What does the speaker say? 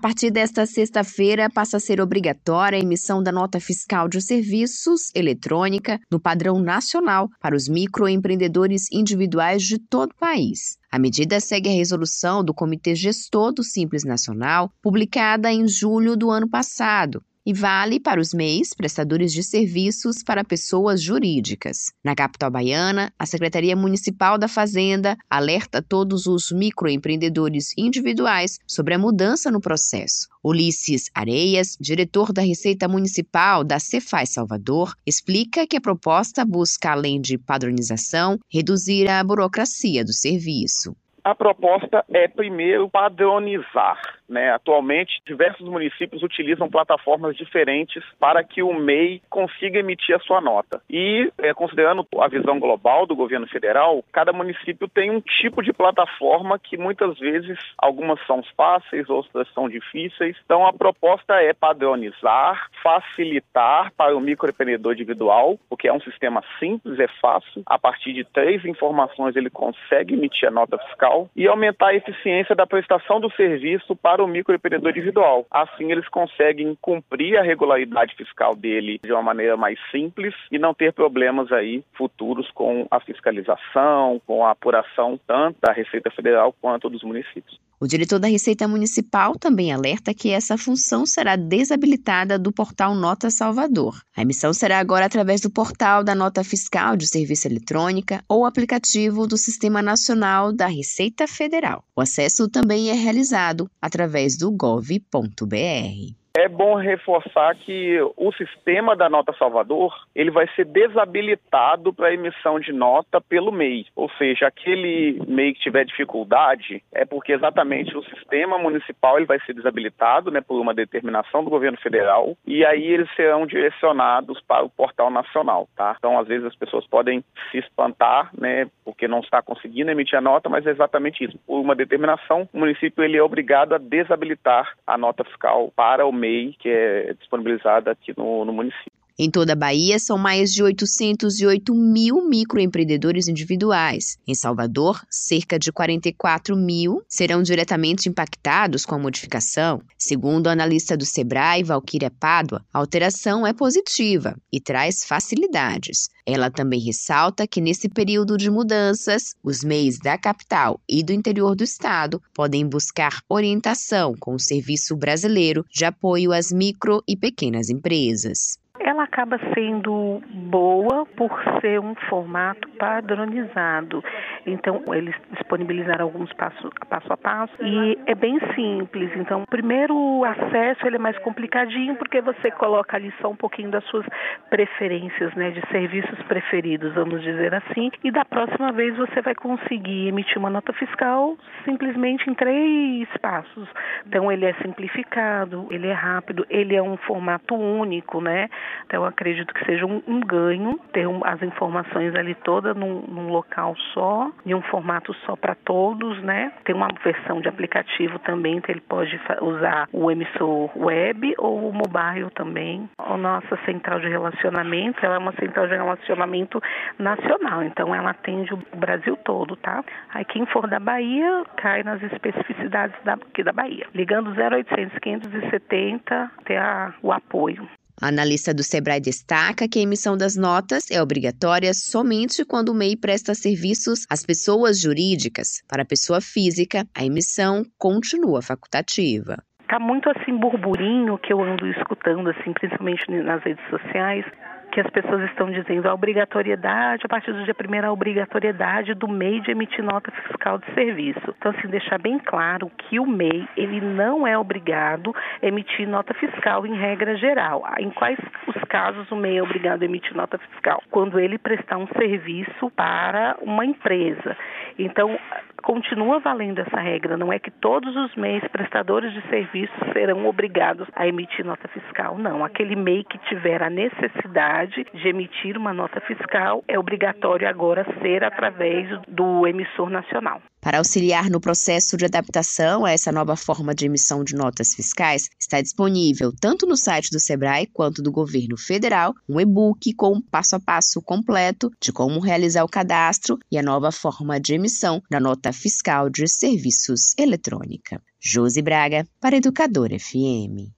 A partir desta sexta-feira, passa a ser obrigatória a emissão da nota fiscal de serviços eletrônica no padrão nacional para os microempreendedores individuais de todo o país. A medida segue a resolução do Comitê Gestor do Simples Nacional, publicada em julho do ano passado, e vale para os MEIs, prestadores de serviços para pessoas jurídicas. Na capital baiana, a Secretaria Municipal da Fazenda alerta todos os microempreendedores individuais sobre a mudança no processo. Ulisses Areias, diretor da Receita Municipal da Cefaz Salvador, explica que a proposta busca, além de padronização, reduzir a burocracia do serviço. A proposta é, primeiro, padronizar né? Atualmente, diversos municípios utilizam plataformas diferentes para que o MEI consiga emitir a sua nota. E, é, considerando a visão global do governo federal, cada município tem um tipo de plataforma que muitas vezes algumas são fáceis, outras são difíceis. Então, a proposta é padronizar, facilitar para o microempreendedor individual, porque é um sistema simples, é fácil. A partir de três informações, ele consegue emitir a nota fiscal e aumentar a eficiência da prestação do serviço para para o microempreendedor individual. Assim, eles conseguem cumprir a regularidade fiscal dele de uma maneira mais simples e não ter problemas aí futuros com a fiscalização, com a apuração tanto da Receita Federal quanto dos municípios. O diretor da Receita Municipal também alerta que essa função será desabilitada do portal Nota Salvador. A emissão será agora através do portal da Nota Fiscal de Serviço Eletrônica ou aplicativo do Sistema Nacional da Receita Federal. O acesso também é realizado através do gov.br. É bom reforçar que o sistema da Nota Salvador ele vai ser desabilitado para emissão de nota pelo MEI. Ou seja, aquele MEI que tiver dificuldade é porque exatamente o sistema municipal ele vai ser desabilitado né, por uma determinação do governo federal e aí eles serão direcionados para o portal nacional. Tá? Então, às vezes as pessoas podem se espantar né, porque não está conseguindo emitir a nota, mas é exatamente isso. Por uma determinação, o município ele é obrigado a desabilitar a nota fiscal para o MEI, que é disponibilizada aqui no, no município. Em toda a Bahia, são mais de 808 mil microempreendedores individuais. Em Salvador, cerca de 44 mil serão diretamente impactados com a modificação. Segundo a analista do Sebrae, Valquíria Pádua, a alteração é positiva e traz facilidades. Ela também ressalta que nesse período de mudanças, os MEIs da capital e do interior do estado podem buscar orientação com o Serviço Brasileiro de Apoio às Micro e Pequenas Empresas ela acaba sendo boa por ser um formato padronizado. Então, eles disponibilizaram alguns passo, passo a passo e é bem simples. Então, primeiro o acesso ele é mais complicadinho porque você coloca ali só um pouquinho das suas preferências, né, de serviços preferidos, vamos dizer assim, e da próxima vez você vai conseguir emitir uma nota fiscal simplesmente em três passos. Então, ele é simplificado, ele é rápido, ele é um formato único, né? Então, acredito que seja um, um ganho ter um, as informações ali todas num, num local só, em um formato só para todos, né? Tem uma versão de aplicativo também, então ele pode usar o emissor web ou o mobile também. A nossa central de relacionamento, ela é uma central de relacionamento nacional, então ela atende o Brasil todo, tá? Aí quem for da Bahia, cai nas especificidades daqui da Bahia. Ligando 0800 570, tem a, o apoio. A analista do Sebrae destaca que a emissão das notas é obrigatória somente quando o MEI presta serviços às pessoas jurídicas. Para a pessoa física, a emissão continua facultativa tá muito assim burburinho que eu ando escutando assim, principalmente nas redes sociais, que as pessoas estão dizendo a obrigatoriedade, a partir do dia 1 a obrigatoriedade do MEI de emitir nota fiscal de serviço. Então, assim, deixar bem claro que o MEI, ele não é obrigado a emitir nota fiscal em regra geral. Em quais os casos o MEI é obrigado a emitir nota fiscal? Quando ele prestar um serviço para uma empresa. Então, continua valendo essa regra, não é que todos os MEIs prestadores de serviços serão obrigados a emitir nota fiscal, não. Aquele MEI que tiver a necessidade de emitir uma nota fiscal é obrigatório agora ser através do emissor nacional. Para auxiliar no processo de adaptação a essa nova forma de emissão de notas fiscais, está disponível tanto no site do Sebrae quanto do governo federal um e-book com um passo a passo completo de como realizar o cadastro e a nova forma de emissão da nota Fiscal de Serviços Eletrônica. Josi Braga, para Educador FM.